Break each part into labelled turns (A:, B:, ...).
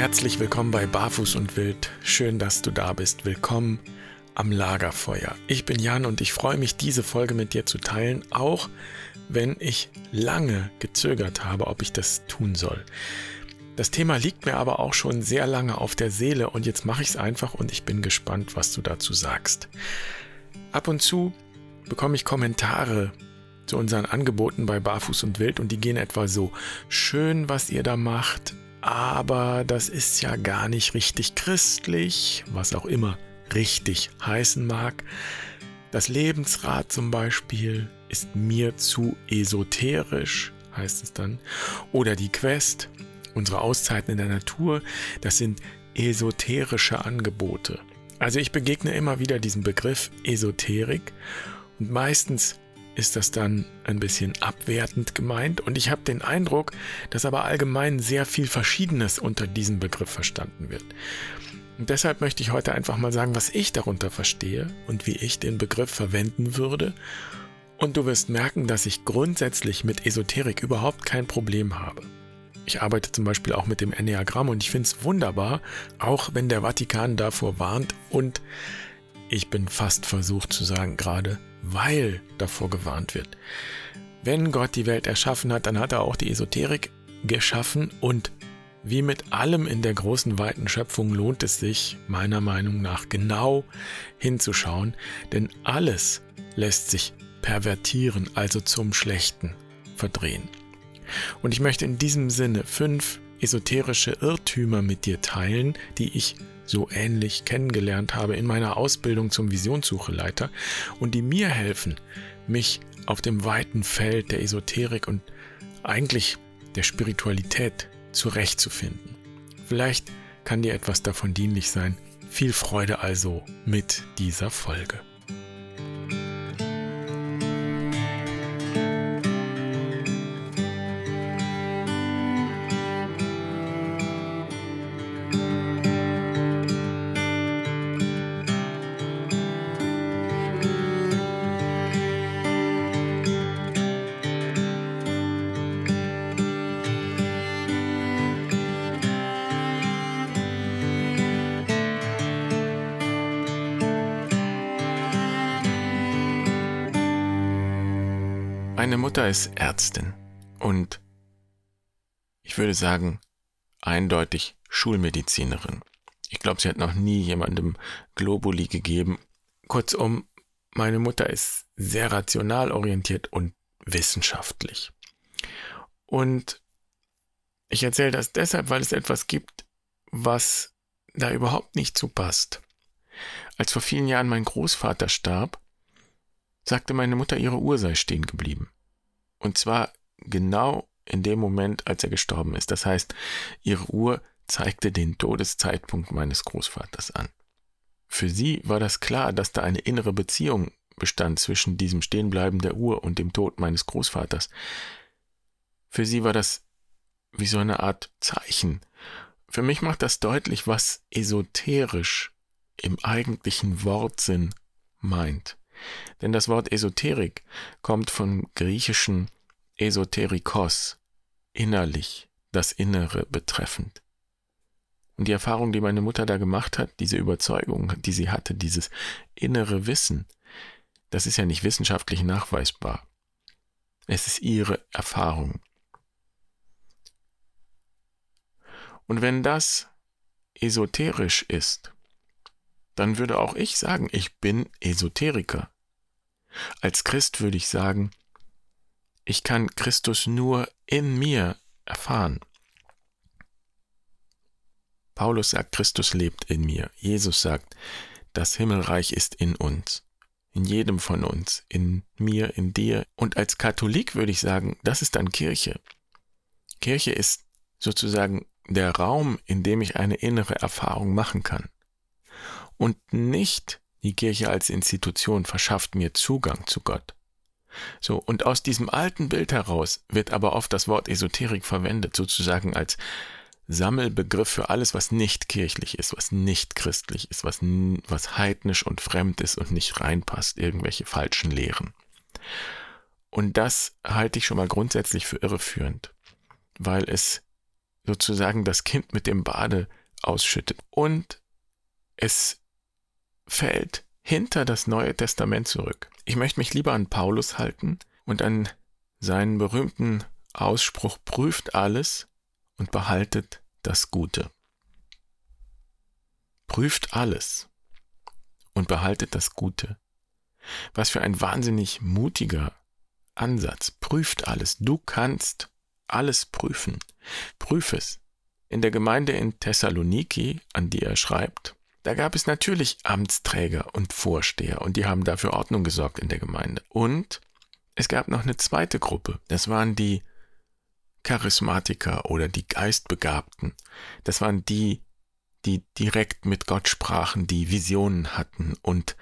A: Herzlich willkommen bei Barfuß und Wild. Schön, dass du da bist. Willkommen am Lagerfeuer. Ich bin Jan und ich freue mich, diese Folge mit dir zu teilen, auch wenn ich lange gezögert habe, ob ich das tun soll. Das Thema liegt mir aber auch schon sehr lange auf der Seele und jetzt mache ich es einfach und ich bin gespannt, was du dazu sagst. Ab und zu bekomme ich Kommentare zu unseren Angeboten bei Barfuß und Wild und die gehen etwa so: Schön, was ihr da macht, aber das ist ja gar nicht richtig christlich, was auch immer richtig heißen mag. Das Lebensrad zum Beispiel ist mir zu esoterisch, heißt es dann. Oder die Quest, unsere Auszeiten in der Natur, das sind esoterische Angebote. Also ich begegne immer wieder diesem Begriff Esoterik und meistens ist das dann ein bisschen abwertend gemeint und ich habe den Eindruck, dass aber allgemein sehr viel Verschiedenes unter diesem Begriff verstanden wird. Und deshalb möchte ich heute einfach mal sagen, was ich darunter verstehe und wie ich den Begriff verwenden würde. Und du wirst merken, dass ich grundsätzlich mit Esoterik überhaupt kein Problem habe. Ich arbeite zum Beispiel auch mit dem Enneagramm und ich finde es wunderbar, auch wenn der Vatikan davor warnt und ich bin fast versucht zu sagen, gerade weil davor gewarnt wird. Wenn Gott die Welt erschaffen hat, dann hat er auch die Esoterik geschaffen und wie mit allem in der großen weiten Schöpfung lohnt es sich, meiner Meinung nach, genau hinzuschauen, denn alles lässt sich pervertieren, also zum Schlechten verdrehen. Und ich möchte in diesem Sinne fünf esoterische Irrtümer mit dir teilen, die ich so ähnlich kennengelernt habe in meiner Ausbildung zum Visionssucheleiter und die mir helfen, mich auf dem weiten Feld der Esoterik und eigentlich der Spiritualität zurechtzufinden. Vielleicht kann dir etwas davon dienlich sein. Viel Freude also mit dieser Folge. Mutter ist Ärztin und ich würde sagen, eindeutig Schulmedizinerin. Ich glaube, sie hat noch nie jemandem Globuli gegeben. Kurzum, meine Mutter ist sehr rational orientiert und wissenschaftlich. Und ich erzähle das deshalb, weil es etwas gibt, was da überhaupt nicht zu passt. Als vor vielen Jahren mein Großvater starb, sagte meine Mutter, ihre Uhr sei stehen geblieben. Und zwar genau in dem Moment, als er gestorben ist. Das heißt, ihre Uhr zeigte den Todeszeitpunkt meines Großvaters an. Für sie war das klar, dass da eine innere Beziehung bestand zwischen diesem Stehenbleiben der Uhr und dem Tod meines Großvaters. Für sie war das wie so eine Art Zeichen. Für mich macht das deutlich, was esoterisch im eigentlichen Wortsinn meint. Denn das Wort Esoterik kommt vom griechischen Esoterikos, innerlich, das Innere betreffend. Und die Erfahrung, die meine Mutter da gemacht hat, diese Überzeugung, die sie hatte, dieses innere Wissen, das ist ja nicht wissenschaftlich nachweisbar. Es ist ihre Erfahrung. Und wenn das esoterisch ist, dann würde auch ich sagen, ich bin Esoteriker. Als Christ würde ich sagen, ich kann Christus nur in mir erfahren. Paulus sagt, Christus lebt in mir. Jesus sagt, das Himmelreich ist in uns, in jedem von uns, in mir, in dir. Und als Katholik würde ich sagen, das ist dann Kirche. Kirche ist sozusagen der Raum, in dem ich eine innere Erfahrung machen kann und nicht die Kirche als Institution verschafft mir Zugang zu Gott. So, und aus diesem alten Bild heraus wird aber oft das Wort Esoterik verwendet, sozusagen als Sammelbegriff für alles, was nicht kirchlich ist, was nicht christlich ist, was, was heidnisch und fremd ist und nicht reinpasst, irgendwelche falschen Lehren. Und das halte ich schon mal grundsätzlich für irreführend, weil es sozusagen das Kind mit dem Bade ausschüttet. Und es fällt hinter das Neue Testament zurück. Ich möchte mich lieber an Paulus halten und an seinen berühmten Ausspruch prüft alles und behaltet das Gute. Prüft alles und behaltet das Gute. Was für ein wahnsinnig mutiger Ansatz. Prüft alles. Du kannst alles prüfen. Prüf es. In der Gemeinde in Thessaloniki, an die er schreibt, da gab es natürlich Amtsträger und Vorsteher und die haben dafür Ordnung gesorgt in der Gemeinde. Und es gab noch eine zweite Gruppe. Das waren die Charismatiker oder die Geistbegabten. Das waren die, die direkt mit Gott sprachen, die Visionen hatten und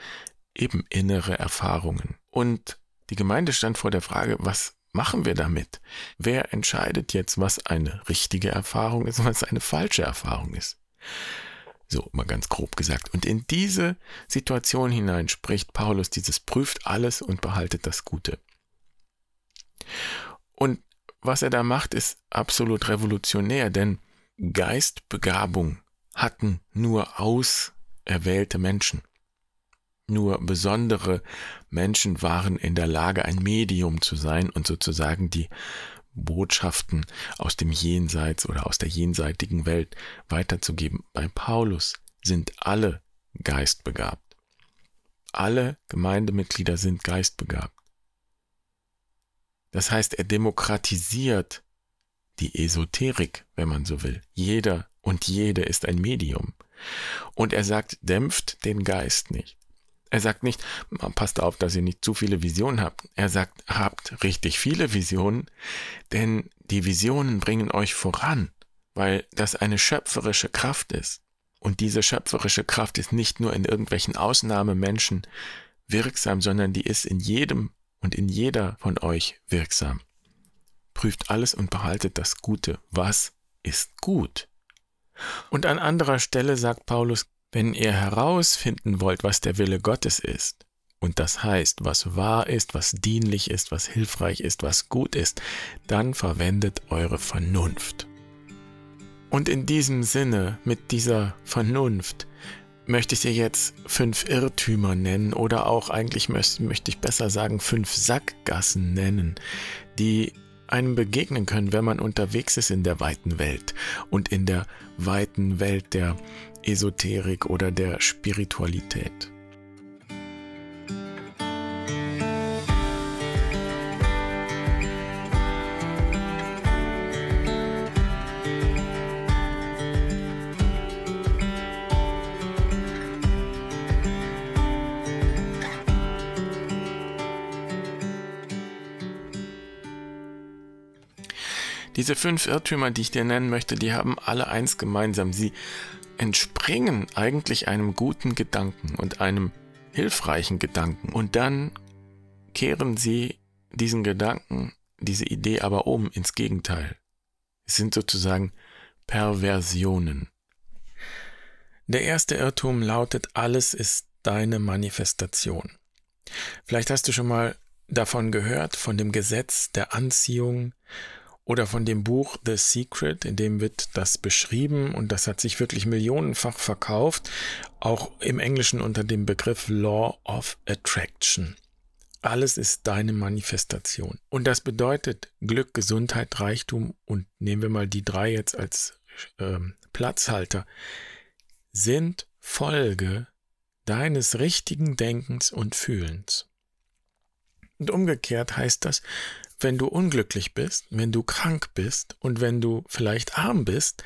A: eben innere Erfahrungen. Und die Gemeinde stand vor der Frage, was machen wir damit? Wer entscheidet jetzt, was eine richtige Erfahrung ist und was eine falsche Erfahrung ist? So, mal ganz grob gesagt. Und in diese Situation hinein spricht Paulus dieses prüft alles und behaltet das Gute. Und was er da macht, ist absolut revolutionär, denn Geistbegabung hatten nur auserwählte Menschen. Nur besondere Menschen waren in der Lage, ein Medium zu sein und sozusagen die Botschaften aus dem Jenseits oder aus der jenseitigen Welt weiterzugeben. Bei Paulus sind alle geistbegabt. Alle Gemeindemitglieder sind geistbegabt. Das heißt, er demokratisiert die Esoterik, wenn man so will. Jeder und jede ist ein Medium. Und er sagt, dämpft den Geist nicht. Er sagt nicht, passt auf, dass ihr nicht zu viele Visionen habt. Er sagt, habt richtig viele Visionen, denn die Visionen bringen euch voran, weil das eine schöpferische Kraft ist. Und diese schöpferische Kraft ist nicht nur in irgendwelchen Ausnahmemenschen wirksam, sondern die ist in jedem und in jeder von euch wirksam. Prüft alles und behaltet das Gute. Was ist gut? Und an anderer Stelle sagt Paulus, wenn ihr herausfinden wollt, was der Wille Gottes ist, und das heißt, was wahr ist, was dienlich ist, was hilfreich ist, was gut ist, dann verwendet eure Vernunft. Und in diesem Sinne, mit dieser Vernunft, möchte ich dir jetzt fünf Irrtümer nennen oder auch eigentlich möchte, möchte ich besser sagen fünf Sackgassen nennen, die einem begegnen können, wenn man unterwegs ist in der weiten Welt und in der weiten Welt der Esoterik oder der Spiritualität. Diese fünf Irrtümer, die ich dir nennen möchte, die haben alle eins gemeinsam. Sie entspringen eigentlich einem guten Gedanken und einem hilfreichen Gedanken. Und dann kehren sie diesen Gedanken, diese Idee aber um ins Gegenteil. Es sind sozusagen Perversionen. Der erste Irrtum lautet, alles ist deine Manifestation. Vielleicht hast du schon mal davon gehört, von dem Gesetz der Anziehung oder von dem Buch The Secret, in dem wird das beschrieben und das hat sich wirklich millionenfach verkauft, auch im Englischen unter dem Begriff Law of Attraction. Alles ist deine Manifestation. Und das bedeutet Glück, Gesundheit, Reichtum und nehmen wir mal die drei jetzt als äh, Platzhalter, sind Folge deines richtigen Denkens und Fühlens. Und umgekehrt heißt das, wenn du unglücklich bist, wenn du krank bist und wenn du vielleicht arm bist,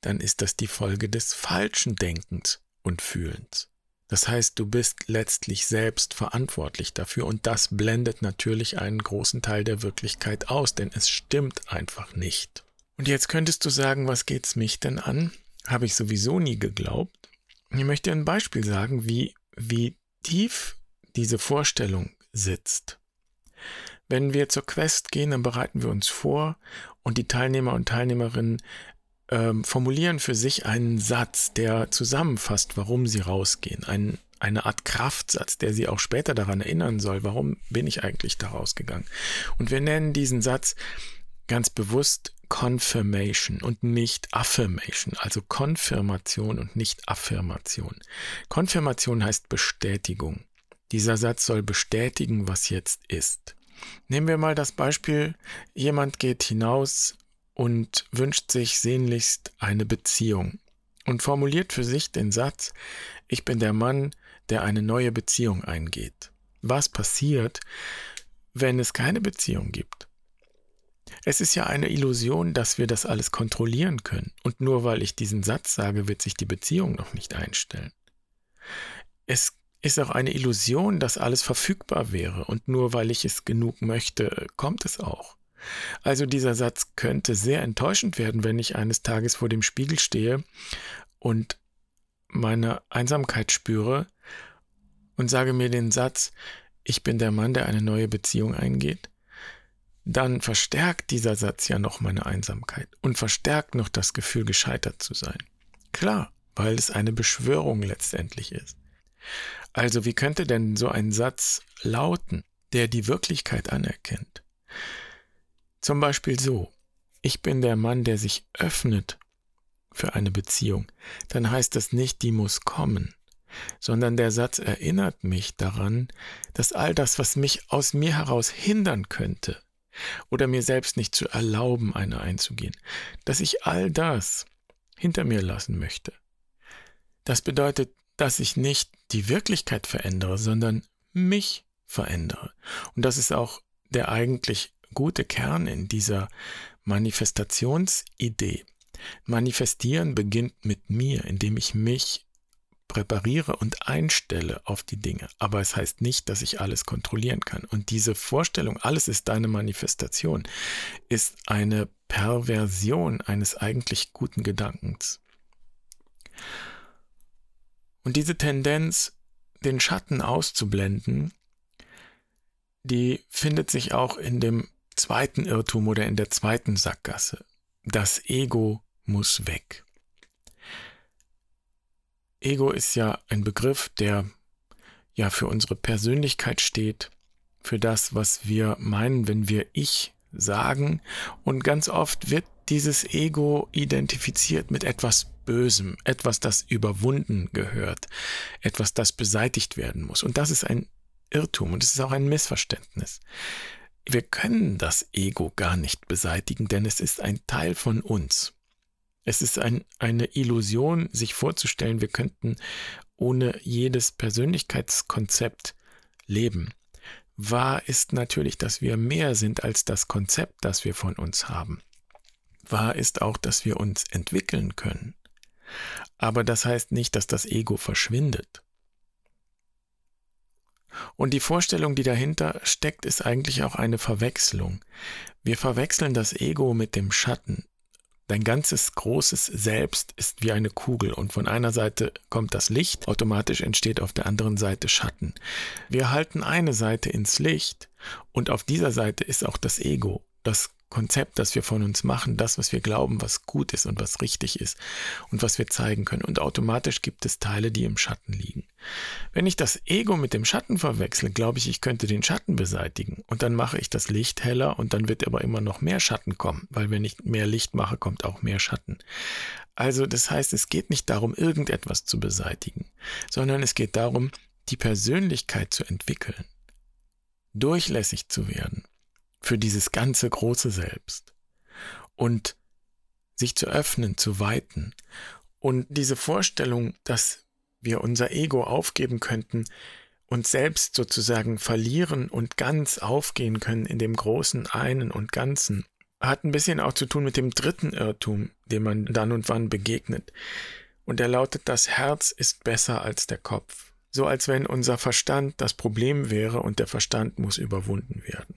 A: dann ist das die Folge des falschen Denkens und Fühlens. Das heißt, du bist letztlich selbst verantwortlich dafür und das blendet natürlich einen großen Teil der Wirklichkeit aus, denn es stimmt einfach nicht. Und jetzt könntest du sagen, was geht's mich denn an? Habe ich sowieso nie geglaubt. Ich möchte ein Beispiel sagen, wie, wie tief diese Vorstellung sitzt. Wenn wir zur Quest gehen, dann bereiten wir uns vor und die Teilnehmer und Teilnehmerinnen ähm, formulieren für sich einen Satz, der zusammenfasst, warum sie rausgehen. Ein, eine Art Kraftsatz, der sie auch später daran erinnern soll, warum bin ich eigentlich da rausgegangen. Und wir nennen diesen Satz ganz bewusst Confirmation und nicht Affirmation, also Konfirmation und nicht Affirmation. Konfirmation heißt Bestätigung. Dieser Satz soll bestätigen, was jetzt ist. Nehmen wir mal das Beispiel, jemand geht hinaus und wünscht sich sehnlichst eine Beziehung und formuliert für sich den Satz, ich bin der Mann, der eine neue Beziehung eingeht. Was passiert, wenn es keine Beziehung gibt? Es ist ja eine Illusion, dass wir das alles kontrollieren können. Und nur weil ich diesen Satz sage, wird sich die Beziehung noch nicht einstellen. Es ist auch eine Illusion, dass alles verfügbar wäre. Und nur weil ich es genug möchte, kommt es auch. Also dieser Satz könnte sehr enttäuschend werden, wenn ich eines Tages vor dem Spiegel stehe und meine Einsamkeit spüre und sage mir den Satz, ich bin der Mann, der eine neue Beziehung eingeht, dann verstärkt dieser Satz ja noch meine Einsamkeit und verstärkt noch das Gefühl, gescheitert zu sein. Klar, weil es eine Beschwörung letztendlich ist. Also wie könnte denn so ein Satz lauten, der die Wirklichkeit anerkennt? Zum Beispiel so, ich bin der Mann, der sich öffnet für eine Beziehung. Dann heißt das nicht, die muss kommen, sondern der Satz erinnert mich daran, dass all das, was mich aus mir heraus hindern könnte, oder mir selbst nicht zu erlauben, eine einzugehen, dass ich all das hinter mir lassen möchte. Das bedeutet, dass ich nicht die Wirklichkeit verändere, sondern mich verändere. Und das ist auch der eigentlich gute Kern in dieser Manifestationsidee. Manifestieren beginnt mit mir, indem ich mich präpariere und einstelle auf die Dinge. Aber es heißt nicht, dass ich alles kontrollieren kann. Und diese Vorstellung, alles ist deine Manifestation, ist eine Perversion eines eigentlich guten Gedankens. Und diese Tendenz, den Schatten auszublenden, die findet sich auch in dem zweiten Irrtum oder in der zweiten Sackgasse. Das Ego muss weg. Ego ist ja ein Begriff, der ja für unsere Persönlichkeit steht, für das, was wir meinen, wenn wir Ich sagen. Und ganz oft wird dieses Ego identifiziert mit etwas Bösem, etwas, das überwunden gehört, etwas, das beseitigt werden muss. Und das ist ein Irrtum und es ist auch ein Missverständnis. Wir können das Ego gar nicht beseitigen, denn es ist ein Teil von uns. Es ist ein, eine Illusion, sich vorzustellen, wir könnten ohne jedes Persönlichkeitskonzept leben. Wahr ist natürlich, dass wir mehr sind als das Konzept, das wir von uns haben. Wahr ist auch, dass wir uns entwickeln können. Aber das heißt nicht, dass das Ego verschwindet. Und die Vorstellung, die dahinter steckt, ist eigentlich auch eine Verwechslung. Wir verwechseln das Ego mit dem Schatten. Dein ganzes großes Selbst ist wie eine Kugel und von einer Seite kommt das Licht, automatisch entsteht auf der anderen Seite Schatten. Wir halten eine Seite ins Licht und auf dieser Seite ist auch das Ego, das Konzept, das wir von uns machen, das, was wir glauben, was gut ist und was richtig ist und was wir zeigen können. Und automatisch gibt es Teile, die im Schatten liegen. Wenn ich das Ego mit dem Schatten verwechsle, glaube ich, ich könnte den Schatten beseitigen. Und dann mache ich das Licht heller und dann wird aber immer noch mehr Schatten kommen, weil wenn ich mehr Licht mache, kommt auch mehr Schatten. Also das heißt, es geht nicht darum, irgendetwas zu beseitigen, sondern es geht darum, die Persönlichkeit zu entwickeln, durchlässig zu werden für dieses ganze große Selbst und sich zu öffnen, zu weiten. Und diese Vorstellung, dass wir unser Ego aufgeben könnten, uns selbst sozusagen verlieren und ganz aufgehen können in dem großen einen und Ganzen, hat ein bisschen auch zu tun mit dem dritten Irrtum, dem man dann und wann begegnet. Und er lautet, das Herz ist besser als der Kopf. So als wenn unser Verstand das Problem wäre und der Verstand muss überwunden werden.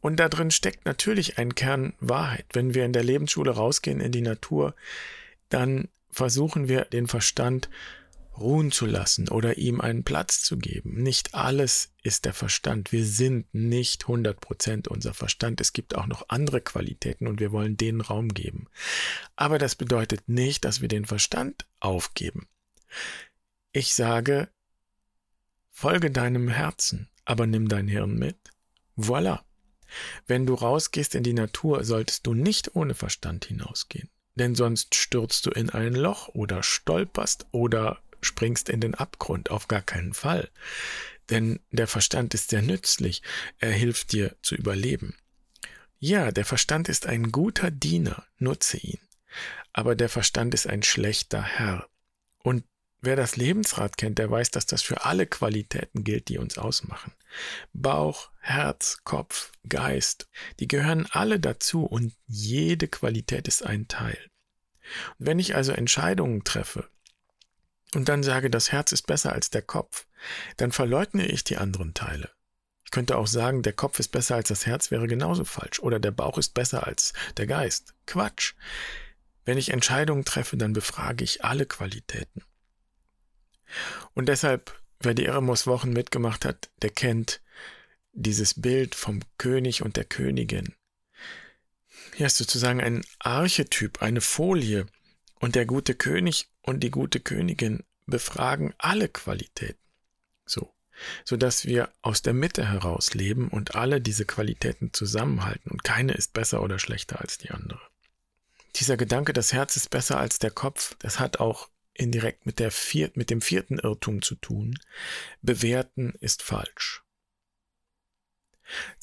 A: Und da drin steckt natürlich ein Kern Wahrheit. Wenn wir in der Lebensschule rausgehen in die Natur, dann versuchen wir den Verstand ruhen zu lassen oder ihm einen Platz zu geben. Nicht alles ist der Verstand. Wir sind nicht 100% unser Verstand. Es gibt auch noch andere Qualitäten und wir wollen denen Raum geben. Aber das bedeutet nicht, dass wir den Verstand aufgeben. Ich sage, folge deinem Herzen, aber nimm dein Hirn mit. Voilà. Wenn du rausgehst in die Natur, solltest du nicht ohne Verstand hinausgehen, denn sonst stürzt du in ein Loch oder stolperst oder springst in den Abgrund, auf gar keinen Fall. Denn der Verstand ist sehr nützlich, er hilft dir zu überleben. Ja, der Verstand ist ein guter Diener, nutze ihn. Aber der Verstand ist ein schlechter Herr. Und wer das Lebensrad kennt, der weiß, dass das für alle Qualitäten gilt, die uns ausmachen. Bauch, Herz, Kopf, Geist, die gehören alle dazu und jede Qualität ist ein Teil. Und wenn ich also Entscheidungen treffe und dann sage, das Herz ist besser als der Kopf, dann verleugne ich die anderen Teile. Ich könnte auch sagen, der Kopf ist besser als das Herz wäre genauso falsch oder der Bauch ist besser als der Geist. Quatsch. Wenn ich Entscheidungen treffe, dann befrage ich alle Qualitäten. Und deshalb, wer die Eremos Wochen mitgemacht hat, der kennt dieses Bild vom König und der Königin. Hier ist sozusagen ein Archetyp, eine Folie. Und der gute König und die gute Königin befragen alle Qualitäten. So. Sodass wir aus der Mitte heraus leben und alle diese Qualitäten zusammenhalten und keine ist besser oder schlechter als die andere. Dieser Gedanke, das Herz ist besser als der Kopf, das hat auch indirekt mit, der vier, mit dem vierten Irrtum zu tun. Bewerten ist falsch.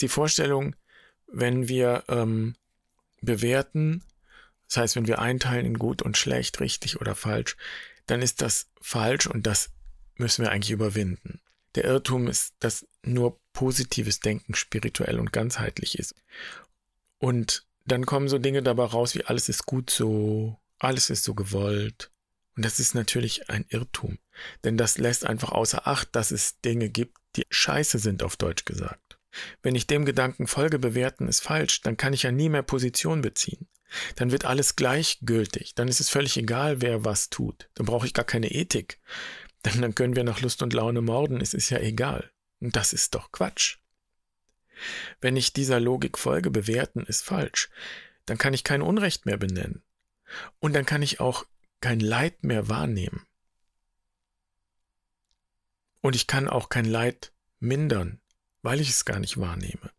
A: Die Vorstellung, wenn wir ähm, bewerten, das heißt, wenn wir einteilen in gut und schlecht, richtig oder falsch, dann ist das falsch und das müssen wir eigentlich überwinden. Der Irrtum ist, dass nur positives Denken spirituell und ganzheitlich ist. Und dann kommen so Dinge dabei raus wie alles ist gut so, alles ist so gewollt. Und das ist natürlich ein Irrtum, denn das lässt einfach außer Acht, dass es Dinge gibt, die scheiße sind, auf Deutsch gesagt. Wenn ich dem Gedanken folge, bewerten ist falsch, dann kann ich ja nie mehr Position beziehen. Dann wird alles gleichgültig, dann ist es völlig egal, wer was tut. Dann brauche ich gar keine Ethik. Denn dann können wir nach Lust und Laune morden, es ist ja egal. Und das ist doch Quatsch. Wenn ich dieser Logik folge, bewerten ist falsch, dann kann ich kein Unrecht mehr benennen. Und dann kann ich auch kein Leid mehr wahrnehmen. Und ich kann auch kein Leid mindern, weil ich es gar nicht wahrnehme.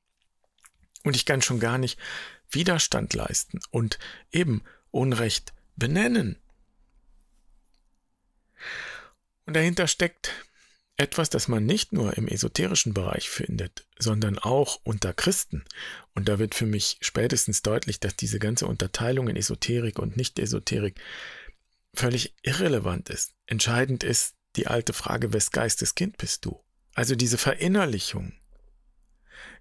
A: Und ich kann schon gar nicht Widerstand leisten und eben Unrecht benennen. Und dahinter steckt etwas, das man nicht nur im esoterischen Bereich findet, sondern auch unter Christen. Und da wird für mich spätestens deutlich, dass diese ganze Unterteilung in Esoterik und Nicht-Esoterik völlig irrelevant ist. Entscheidend ist die alte Frage, wes Geistes Kind bist du? Also diese Verinnerlichung,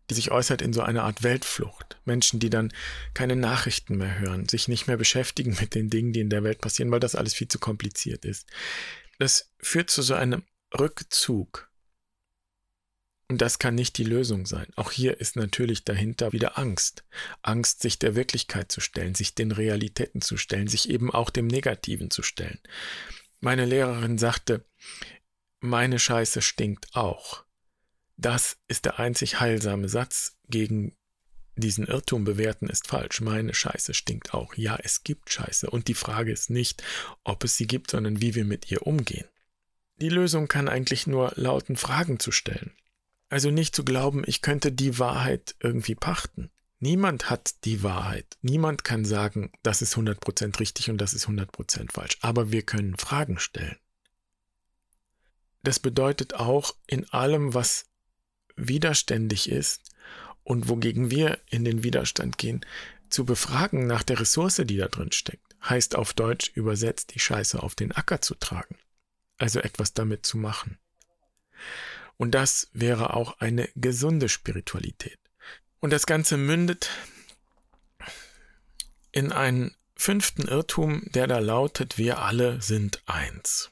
A: die sich äußert in so einer Art Weltflucht. Menschen, die dann keine Nachrichten mehr hören, sich nicht mehr beschäftigen mit den Dingen, die in der Welt passieren, weil das alles viel zu kompliziert ist. Das führt zu so einem Rückzug. Und das kann nicht die Lösung sein. Auch hier ist natürlich dahinter wieder Angst. Angst, sich der Wirklichkeit zu stellen, sich den Realitäten zu stellen, sich eben auch dem Negativen zu stellen. Meine Lehrerin sagte, meine Scheiße stinkt auch. Das ist der einzig heilsame Satz gegen diesen Irrtum bewerten ist falsch. Meine Scheiße stinkt auch. Ja, es gibt Scheiße. Und die Frage ist nicht, ob es sie gibt, sondern wie wir mit ihr umgehen. Die Lösung kann eigentlich nur lauten, Fragen zu stellen. Also nicht zu glauben, ich könnte die Wahrheit irgendwie pachten. Niemand hat die Wahrheit. Niemand kann sagen, das ist 100% richtig und das ist 100% falsch. Aber wir können Fragen stellen. Das bedeutet auch in allem, was widerständig ist und wogegen wir in den Widerstand gehen, zu befragen nach der Ressource, die da drin steckt. Heißt auf Deutsch übersetzt, die Scheiße auf den Acker zu tragen also etwas damit zu machen. Und das wäre auch eine gesunde Spiritualität. Und das Ganze mündet in einen fünften Irrtum, der da lautet, wir alle sind eins.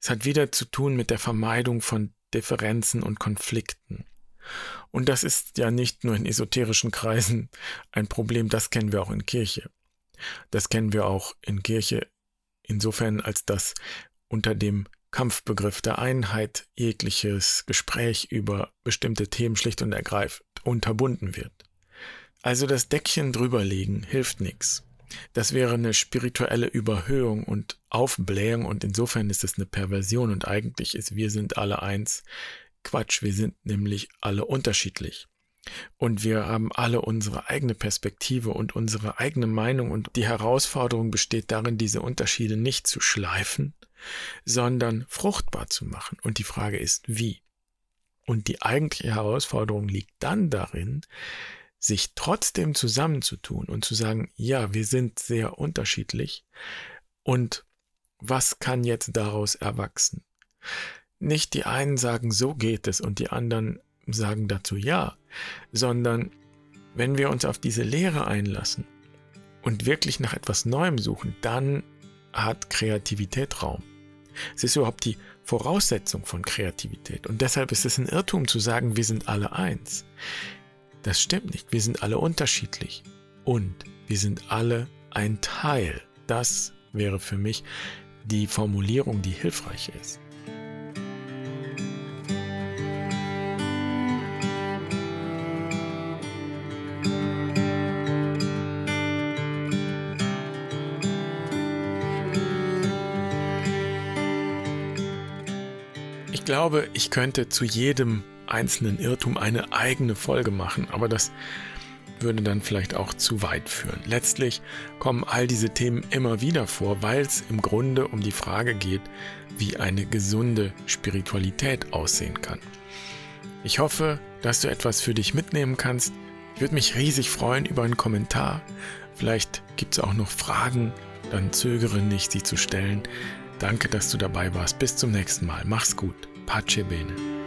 A: Es hat wieder zu tun mit der Vermeidung von Differenzen und Konflikten. Und das ist ja nicht nur in esoterischen Kreisen ein Problem, das kennen wir auch in Kirche. Das kennen wir auch in Kirche insofern, als dass unter dem Kampfbegriff der Einheit jegliches Gespräch über bestimmte Themen schlicht und ergreifend unterbunden wird. Also das Deckchen drüberlegen hilft nichts. Das wäre eine spirituelle Überhöhung und Aufblähung und insofern ist es eine Perversion und eigentlich ist wir sind alle eins. Quatsch, wir sind nämlich alle unterschiedlich. Und wir haben alle unsere eigene Perspektive und unsere eigene Meinung und die Herausforderung besteht darin, diese Unterschiede nicht zu schleifen, sondern fruchtbar zu machen. Und die Frage ist, wie? Und die eigentliche Herausforderung liegt dann darin, sich trotzdem zusammenzutun und zu sagen, ja, wir sind sehr unterschiedlich und was kann jetzt daraus erwachsen? Nicht die einen sagen, so geht es und die anderen sagen dazu ja, sondern wenn wir uns auf diese Lehre einlassen und wirklich nach etwas Neuem suchen, dann hat Kreativität Raum. Es ist überhaupt die Voraussetzung von Kreativität. Und deshalb ist es ein Irrtum zu sagen, wir sind alle eins. Das stimmt nicht. Wir sind alle unterschiedlich. Und wir sind alle ein Teil. Das wäre für mich die Formulierung, die hilfreich ist. Glaube, ich könnte zu jedem einzelnen Irrtum eine eigene Folge machen, aber das würde dann vielleicht auch zu weit führen. Letztlich kommen all diese Themen immer wieder vor, weil es im Grunde um die Frage geht, wie eine gesunde Spiritualität aussehen kann. Ich hoffe, dass du etwas für dich mitnehmen kannst. Ich würde mich riesig freuen über einen Kommentar. Vielleicht gibt es auch noch Fragen, dann zögere nicht, sie zu stellen. Danke, dass du dabei warst. Bis zum nächsten Mal. Mach's gut. Pace bene.